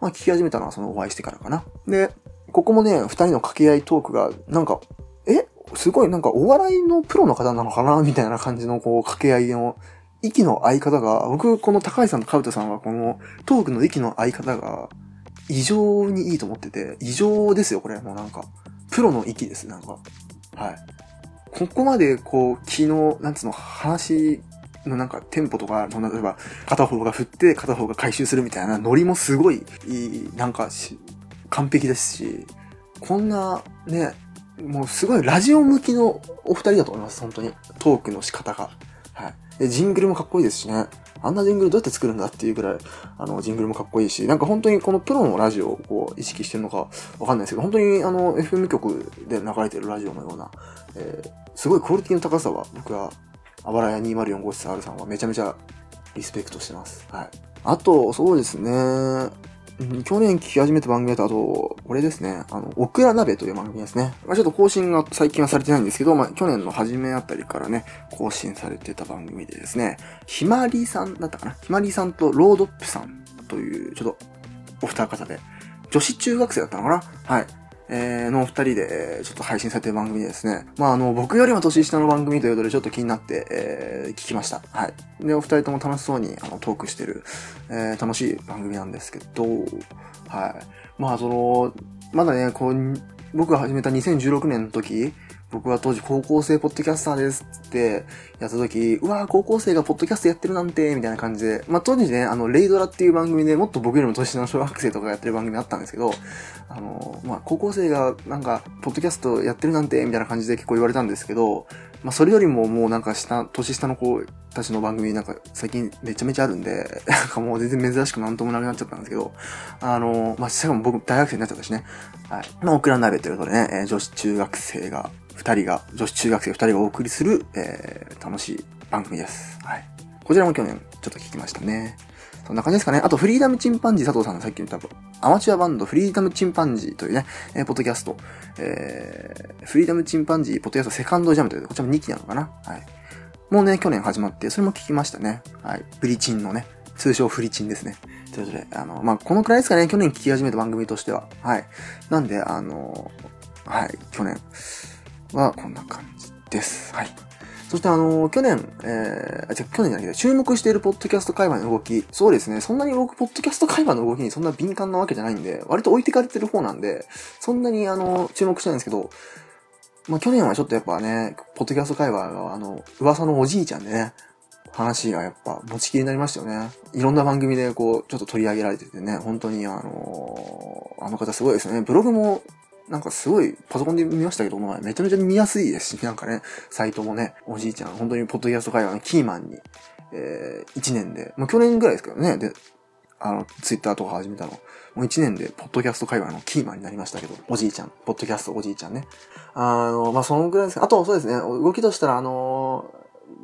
まあ聞き始めたのはそのお会いしてからかな。で、ここもね、二人の掛け合いトークが、なんか、え？すごいなんかお笑いのプロの方なのかな？みたいな感じのこう掛け合いの息の合い方が、僕、この高橋さんとカウトさんは、このトークの息の合い方が、異常にいいと思ってて、異常ですよ、これ。もうなんか、プロの息です、なんか。はい。ここまで、こう、昨日、なんつうの、話のなんか、テンポとか、例えば、片方が振って、片方が回収するみたいな、ノリもすごい、いい、なんか完璧ですし、こんな、ね、もうすごいラジオ向きのお二人だと思います、本当に。トークの仕方が。はい。で、ジングルもかっこいいですしね。あんなジングルどうやって作るんだっていうぐらい、あの、ジングルもかっこいいし、なんか本当にこのプロのラジオをこう意識してるのかわかんないですけど、本当にあの、FM 局で流れてるラジオのような、えー、すごいクオリティの高さは、僕は、あばらや204号室 R さんはめちゃめちゃリスペクトしてます。はい。あと、そうですね。去年聞き始めた番組だと、あと、これですね。あの、オクラ鍋という番組ですね。まあ、ちょっと更新が最近はされてないんですけど、まあ、去年の初めあたりからね、更新されてた番組でですね、ひまりさんだったかな？ひまりさんとロードップさんという、ちょっと、お二方で、女子中学生だったのかな？はい。えー、の二人で、えちょっと配信されてる番組ですね。まあ、あの、僕よりも年下の番組ということで、ちょっと気になって、えー、聞きました。はい。で、お二人とも楽しそうに、あの、トークしてる、えー、楽しい番組なんですけど、はい。まあ、その、まだね、こう、僕が始めた2016年の時僕は当時高校生ポッドキャスターですってやった時、うわー高校生がポッドキャストやってるなんて、みたいな感じで、まあ当時ね、あの、レイドラっていう番組でもっと僕よりも年の小学生とかやってる番組あったんですけど、あの、まあ高校生がなんか、ポッドキャストやってるなんて、みたいな感じで結構言われたんですけど、まあそれよりももうなんか下、年下の子たちの番組なんか最近めちゃめちゃあるんで、*laughs* なんかもう全然珍しくなんともなくなっちゃったんですけど、あの、まあしかも僕大学生になっちゃったしね、はい。まあオクラ鍋ということでね、えー女子中学生が、二人が、女子中学生二人がお送りする、えー、楽しい番組です。はい。こちらも去年ちょっと聞きましたね。そんな感じですかね。あと、フリーダムチンパンジー佐藤さんのさっき言ったアマチュアバンドフリーダムチンパンジーというね、えーポッドキャスト、えー、フリーダムチンパンジーポッドキャストセカンドジャムという、こちらも2期なのかなはい。もうね、去年始まって、それも聞きましたね。はい。ブリチンのね、通称フリチンですね。ということで、あの、まあ、このくらいですかね、去年聞き始めた番組としては。はい。なんで、あの、はい、去年はこんな感じです。はい。そしてあの去年、えー、あ、違う、去年じゃないけど、注目しているポッドキャスト界隈の動き、そうですね、そんなに僕、ポッドキャスト界隈の動きにそんな敏感なわけじゃないんで、割と置いてかれてる方なんで、そんなにあの、注目してないんですけど、まあ去年はちょっとやっぱね、ポッドキャスト界隈はあの、噂のおじいちゃんでね、話がやっぱ持ちきりになりましたよね。いろんな番組でこう、ちょっと取り上げられててね、本当にあのあの方すごいですよね。ブログも、なんかすごい、パソコンで見ましたけど、この前めちゃめちゃ見やすいですし、なんかね、サイトもね、おじいちゃん、本当にポッドキャスト界隈のキーマンに、えー、1年で、もう去年ぐらいですけどね、で、あの、ツイッターとか始めたの。もう1年で、ポッドキャスト界隈のキーマンになりましたけど、おじいちゃん、ポッドキャストおじいちゃんね。あの、まあ、そのぐらいですね。あと、そうですね、動きとしたら、あの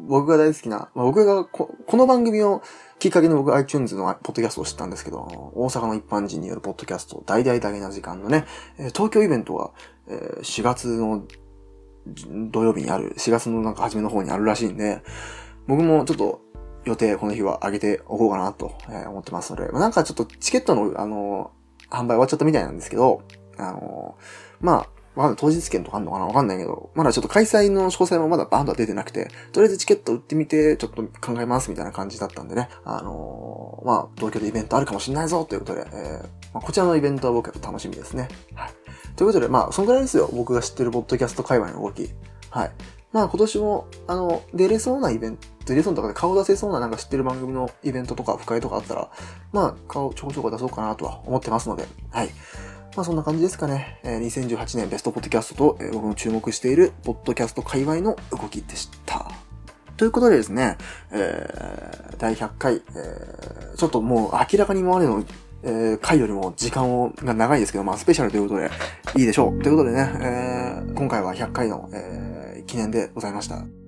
僕が大好きな、まあ、僕がこ、この番組をきっかけに僕 iTunes のポッドキャストを知ったんですけど、大阪の一般人によるポッドキャスト、大々だけな時間のね、東京イベントが、えー4月の土曜日にある、4月のなんか初めの方にあるらしいんで、僕もちょっと予定この日は上げておこうかなと、思ってますので、なんかちょっとチケットの、あの販売終わっちゃったみたいなんですけど、あのまあ、わかんない。当日券とかあんのかな？わかんないけど、まだちょっと開催の詳細もまだバンとは出てなくて、とりあえずチケット売ってみて、ちょっと考えますみたいな感じだったんでね、あのーまあ、東京でイベントあるかもしれないぞということで、えーまあ、こちらのイベントは僕は楽しみですね。はい。ということで、まあ、そのぐらいですよ。僕が知ってるポッドキャスト界隈の動き。はい。まあ、今年も、あの、出れそうなイベント、出れそうなとかで顔出せそうななんか知ってる番組のイベントとか、深いとかあったら、まあ、顔ちょこちょこ出そうかなとは思ってますので、はい。まあそんな感じですかね。えー2018年ベストポッドキャストと、僕の注目しているポッドキャスト界隈の動きでした。ということでですね、えー第100回、えーちょっともう明らかに今までの、えー回よりも時間をが長いですけど、まあスペシャルということでいいでしょう。ということでね、えー今回は100回の、えー記念でございました。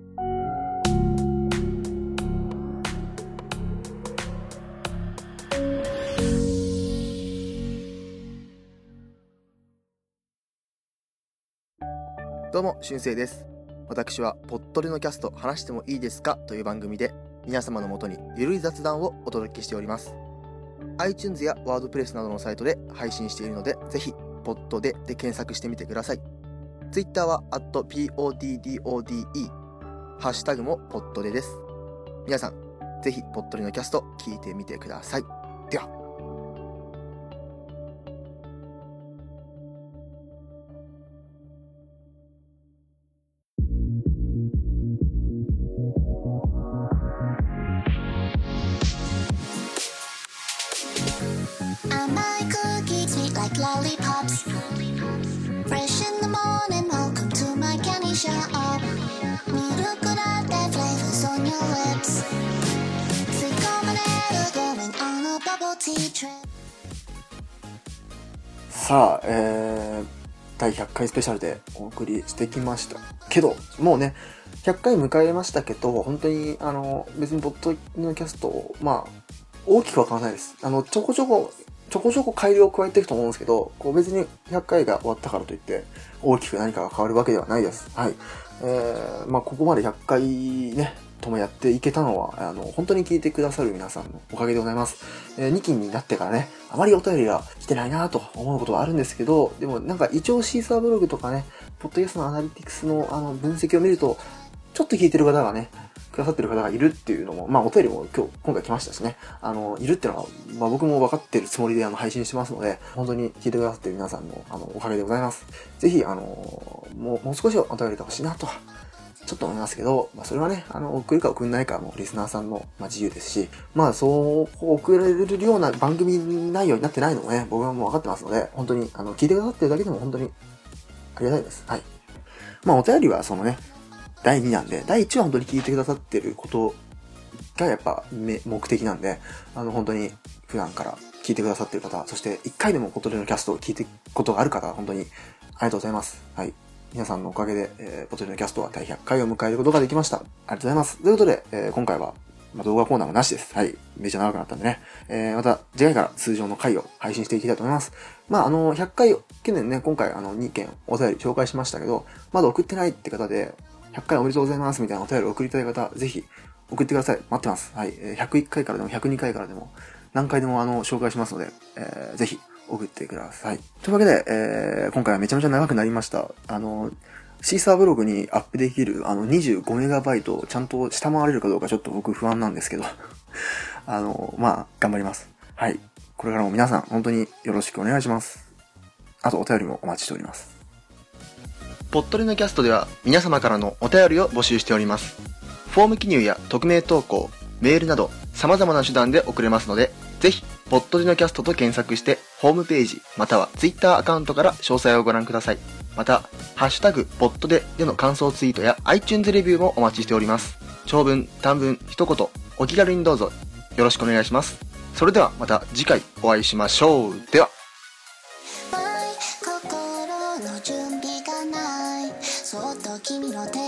どうも、しゅんせいです。私は、ポットレのキャスト話してもいいですかという番組で、皆様のもとにゆるい雑談をお届けしております。iTunes や WordPress などのサイトで配信しているので、ぜひ、ポットでで検索してみてください。Twitter は、@poddode、ハッシュタグもポットレです。皆さん、ぜひ、ポットレのキャスト聞いてみてください。では。さあ、えー、第100回スペシャルでお送りしてきましたけど、もうね、100回迎えましたけど、本当に、あの、別にポッドのキャストを、まあ、大きくは変わらないです。あの、ちょこちょこ、ちょこちょこ改良を加えていくと思うんですけど、こう別に100回が終わったからといって、大きく何かが変わるわけではないです。はい。えー、まあ、ここまで100回ね、ともやっていけたのは、あの、本当に聞いてくださる皆さんのおかげでございます。えー、2期になってからね、あまりお便りが来てないなと思うことはあるんですけど、でもなんか一応シーサーブログとかね、ポッドキャストのアナリティクスのあの分析を見ると、ちょっと聞いてる方がね、くださってる方がいるっていうのも、まあお便りも今日、今回来ましたしね、あの、いるっていうのは、まあ僕も分かってるつもりであの配信してますので、本当に聞いてくださってる皆さんの、あの、おかげでございます。ぜひ、あの、もう、もう少しお便りが欲しいなと、ちょっと思いますけど、まあそれはね、あの、送るか送んないかもうリスナーさんの、まあ、自由ですし、まあそう送られるような番組内容になってないのもね、僕はもう分かってますので、本当に、あの、聞いてくださってるだけでも本当にありがたいです。はい。まあお便りはそのね、第2弾で、第1話本当に聞いてくださってることがやっぱ目目的なんで、あの本当に普段から聞いてくださってる方、そして1回でもポトレのキャストを聞いてことがある方本当にありがとうございます。はい。皆さんのおかげで、えーポトレのキャストは第100回を迎えることができました。ありがとうございます。ということで、えー今回は、まあ、動画コーナーもなしです。はい。めちゃ長くなったんでね。えー、また次回から通常の回を配信していきたいと思います。まあ、あの、100回、去年ね、今回あの2件お便り紹介しましたけど、まだ送ってないって方で、100回おめでとうございますみたいなお便りを送りたい方、ぜひ送ってください。待ってます。はい。えー101回からでも102回からでも、何回でもあの、紹介しますので、えーぜひ送ってください。というわけで、えー今回はめちゃめちゃ長くなりました。あの、シーサーブログにアップできるあの25メガバイトをちゃんと下回れるかどうかちょっと僕不安なんですけど、*laughs* あの、まあ、頑張ります。はい。これからも皆さん本当によろしくお願いします。あとお便りもお待ちしております。ポットレのキャストでは皆様からのお便りを募集しております。フォーム記入や匿名投稿、メールなど様々な手段で送れますので、ぜひ、ポットレのキャストと検索して、ホームページ、またはツイッターアカウントから詳細をご覧ください。また、ハッシュタグ、ポットででの感想ツイートや iTunes レビューもお待ちしております。長文、短文、一言、お気軽にどうぞよろしくお願いします。それではまた次回お会いしましょう。では。心の準備がないそっと君の手